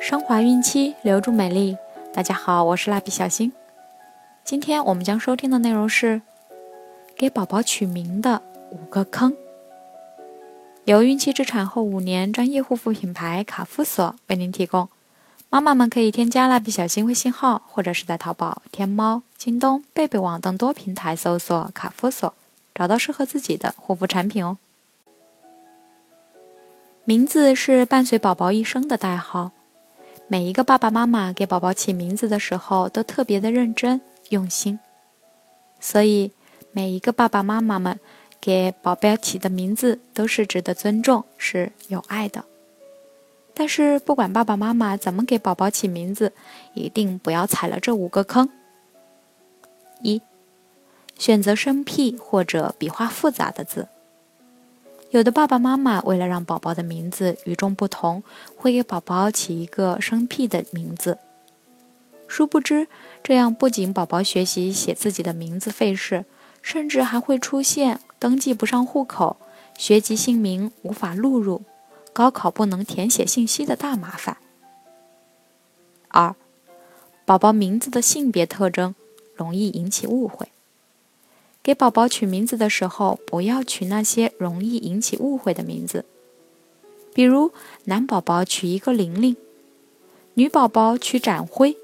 升华孕期，留住美丽。大家好，我是蜡笔小新。今天我们将收听的内容是给宝宝取名的五个坑。由孕期至产后五年专业护肤品牌卡夫索为您提供。妈妈们可以添加蜡笔小新微信号，或者是在淘宝、天猫、京东、贝贝网等多平台搜索卡夫索，找到适合自己的护肤产品哦。名字是伴随宝宝一生的代号。每一个爸爸妈妈给宝宝起名字的时候都特别的认真用心，所以每一个爸爸妈妈们给宝贝起的名字都是值得尊重、是有爱的。但是不管爸爸妈妈怎么给宝宝起名字，一定不要踩了这五个坑：一、选择生僻或者笔画复杂的字。有的爸爸妈妈为了让宝宝的名字与众不同，会给宝宝起一个生僻的名字。殊不知，这样不仅宝宝学习写自己的名字费事，甚至还会出现登记不上户口、学籍姓名无法录入、高考不能填写信息的大麻烦。二，宝宝名字的性别特征容易引起误会。给宝宝取名字的时候，不要取那些容易引起误会的名字。比如，男宝宝取一个玲玲，女宝宝取展辉，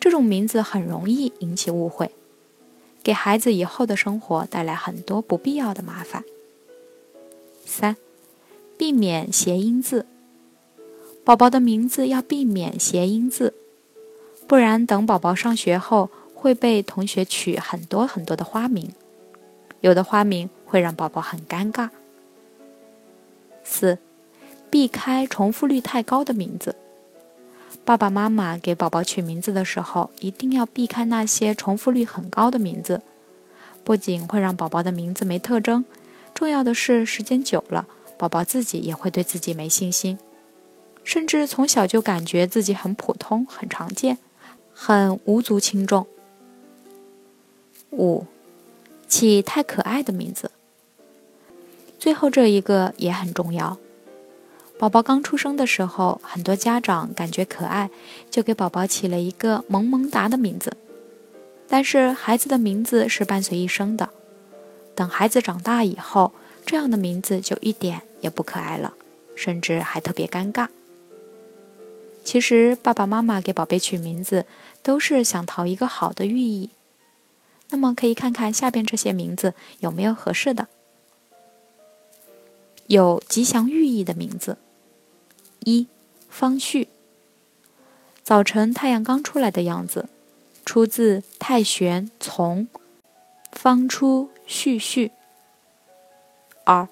这种名字很容易引起误会，给孩子以后的生活带来很多不必要的麻烦。三，避免谐音字，宝宝的名字要避免谐音字，不然等宝宝上学后。会被同学取很多很多的花名，有的花名会让宝宝很尴尬。四，避开重复率太高的名字。爸爸妈妈给宝宝取名字的时候，一定要避开那些重复率很高的名字，不仅会让宝宝的名字没特征，重要的是时间久了，宝宝自己也会对自己没信心，甚至从小就感觉自己很普通、很常见、很无足轻重。五，起太可爱的名字。最后这一个也很重要。宝宝刚出生的时候，很多家长感觉可爱，就给宝宝起了一个萌萌哒的名字。但是孩子的名字是伴随一生的，等孩子长大以后，这样的名字就一点也不可爱了，甚至还特别尴尬。其实爸爸妈妈给宝贝取名字，都是想讨一个好的寓意。那么可以看看下边这些名字有没有合适的，有吉祥寓意的名字。一方旭，早晨太阳刚出来的样子，出自太玄从，方出旭旭。二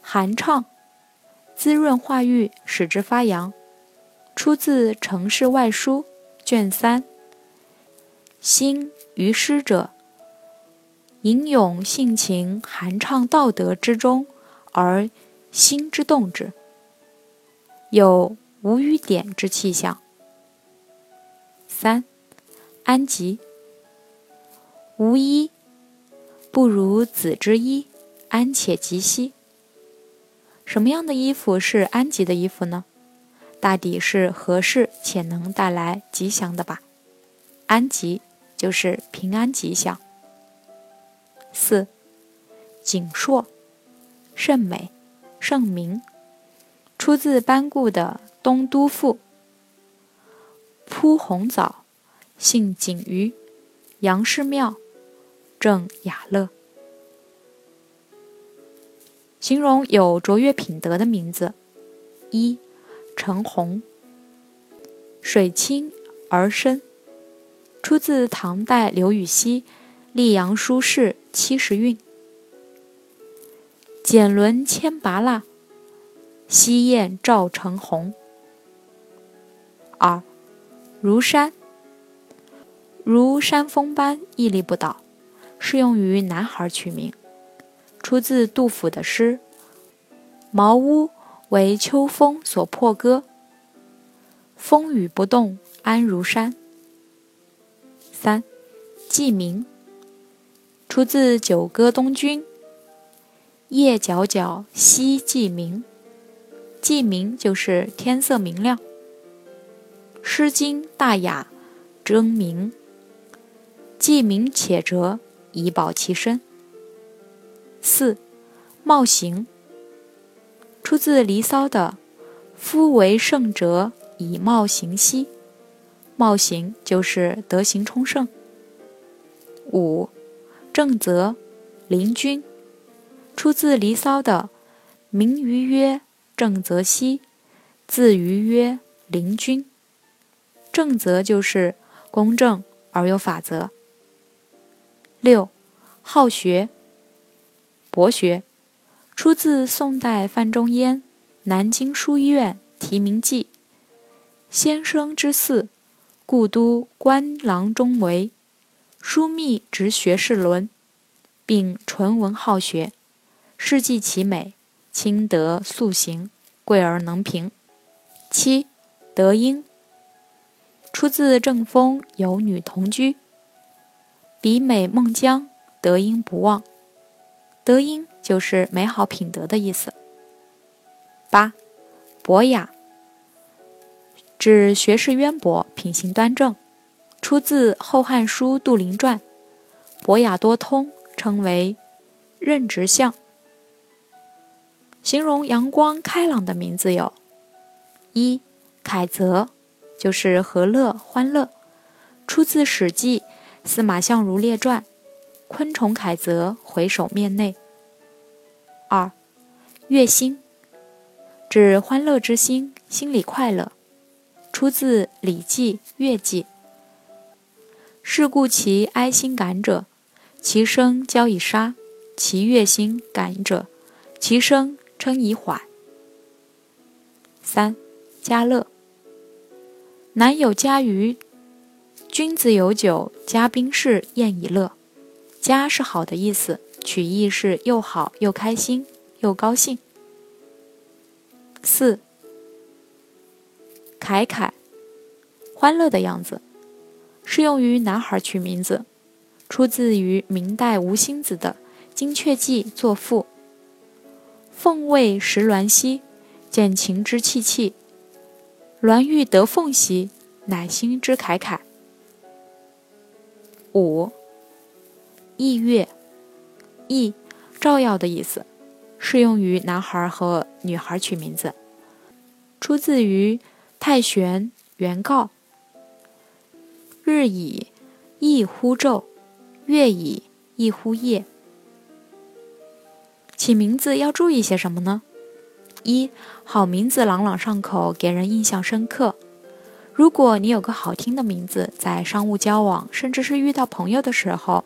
寒畅，滋润化育，使之发扬，出自《城市外书》卷三。心于师者，吟咏性情，含畅道德之中，而心之动之，有无与点之气象。三，安吉，无衣不如子之衣，安且吉兮。什么样的衣服是安吉的衣服呢？大抵是合适且能带来吉祥的吧。安吉。就是平安吉祥。四，景硕，甚美，盛明，出自班固的《东都赋》。铺红枣，姓景瑜，杨氏庙，正雅乐。形容有卓越品德的名字：一，陈红，水清而深。出自唐代刘禹锡《溧阳书事七十韵》。简轮千拔蜡，西燕照成红。二，如山，如山峰般屹立不倒，适用于男孩取名。出自杜甫的诗：“茅屋为秋风所破歌，风雨不动安如山。”三，记名，出自《九歌·东君》。夜皎皎兮记明，记明就是天色明亮。诗经》大雅》争鸣，既明且哲，以保其身。四，冒行，出自《离骚》的“夫为圣哲，以冒行兮”。冒行就是德行充盛。五，正则，临君，出自《离骚》的“名于曰正则兮，字于曰临君”。正则就是公正而有法则。六，好学。博学，出自宋代范仲淹《南京书院题名记》。先生之嗣，故都官郎中为，枢密直学士伦，并纯文好学，事迹奇美，清德素行，贵而能平。七，德音，出自正风有女同居，比美孟姜，德音不忘。德音就是美好品德的意思。八，博雅，指学识渊博、品行端正，出自《后汉书·杜陵传》。博雅多通，称为任直相。形容阳光开朗的名字有：一，凯泽，就是和乐、欢乐，出自《史记·司马相如列传》。昆虫凯泽，回首面内。二，月心，指欢乐之心，心里快乐。出自《礼记·乐记》。是故其哀心感者，其声交以杀；其悦心感者，其声称以缓。三，嘉乐，南有嘉鱼，君子有酒，嘉宾士宴以乐。家是好的意思，取义是又好又开心又高兴。四，凯凯，欢乐的样子，适用于男孩取名字，出自于明代吴兴子的《金阙记·作赋》。凤为石鸾兮，见情之戚戚；鸾欲得凤兮，乃心之凯凯。五。意月，意照耀的意思，适用于男孩和女孩取名字。出自于太玄原告。日以异乎昼，月以异乎夜。起名字要注意些什么呢？一好名字朗朗上口，给人印象深刻。如果你有个好听的名字，在商务交往，甚至是遇到朋友的时候。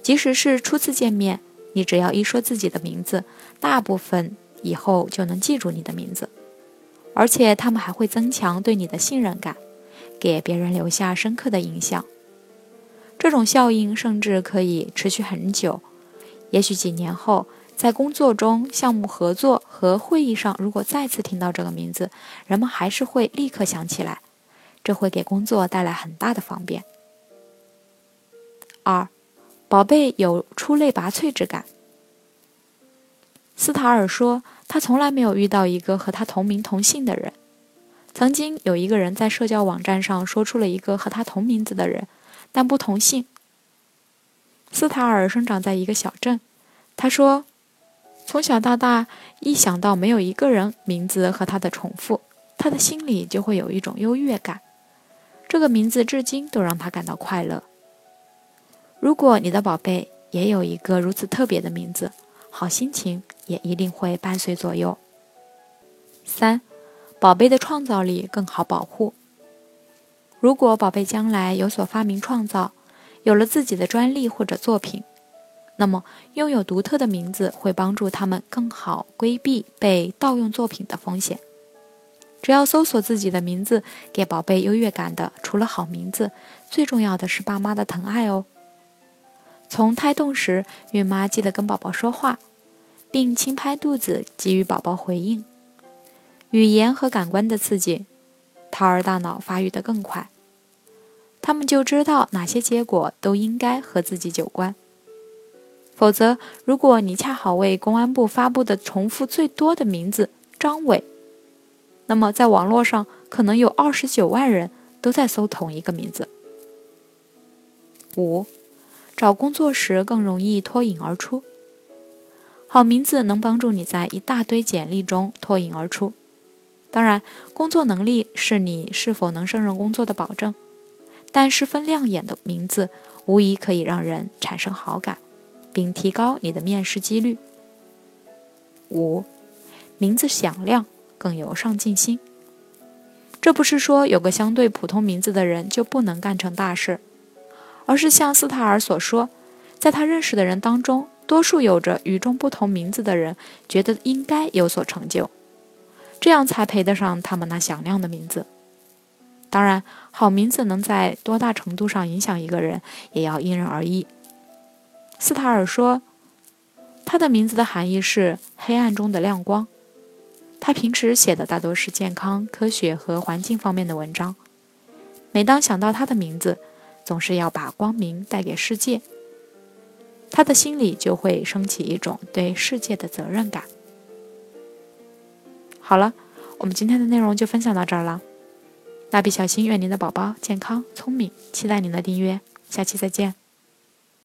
即使是初次见面，你只要一说自己的名字，大部分以后就能记住你的名字，而且他们还会增强对你的信任感，给别人留下深刻的印象。这种效应甚至可以持续很久。也许几年后，在工作中、项目合作和会议上，如果再次听到这个名字，人们还是会立刻想起来，这会给工作带来很大的方便。二。宝贝有出类拔萃之感。斯塔尔说，他从来没有遇到一个和他同名同姓的人。曾经有一个人在社交网站上说出了一个和他同名字的人，但不同姓。斯塔尔生长在一个小镇，他说，从小到大，一想到没有一个人名字和他的重复，他的心里就会有一种优越感。这个名字至今都让他感到快乐。如果你的宝贝也有一个如此特别的名字，好心情也一定会伴随左右。三，宝贝的创造力更好保护。如果宝贝将来有所发明创造，有了自己的专利或者作品，那么拥有独特的名字会帮助他们更好规避被盗用作品的风险。只要搜索自己的名字，给宝贝优越感的，除了好名字，最重要的是爸妈的疼爱哦。从胎动时，孕妈记得跟宝宝说话，并轻拍肚子给予宝宝回应。语言和感官的刺激，胎儿大脑发育得更快，他们就知道哪些结果都应该和自己有关。否则，如果你恰好为公安部发布的重复最多的名字张伟，那么在网络上可能有二十九万人都在搜同一个名字。五，找工作时更容易脱颖而出。好名字能帮助你在一大堆简历中脱颖而出。当然，工作能力是你是否能胜任工作的保证，但十分亮眼的名字无疑可以让人产生好感，并提高你的面试几率。五，名字响亮更有上进心。这不是说有个相对普通名字的人就不能干成大事，而是像斯塔尔所说，在他认识的人当中，多数有着与众不同名字的人觉得应该有所成就。这样才配得上他们那响亮的名字。当然，好名字能在多大程度上影响一个人，也要因人而异。斯塔尔说，他的名字的含义是“黑暗中的亮光”。他平时写的大多是健康、科学和环境方面的文章。每当想到他的名字，总是要把光明带给世界，他的心里就会升起一种对世界的责任感。好了，我们今天的内容就分享到这儿了。蜡笔小新愿您的宝宝健康聪明，期待您的订阅，下期再见。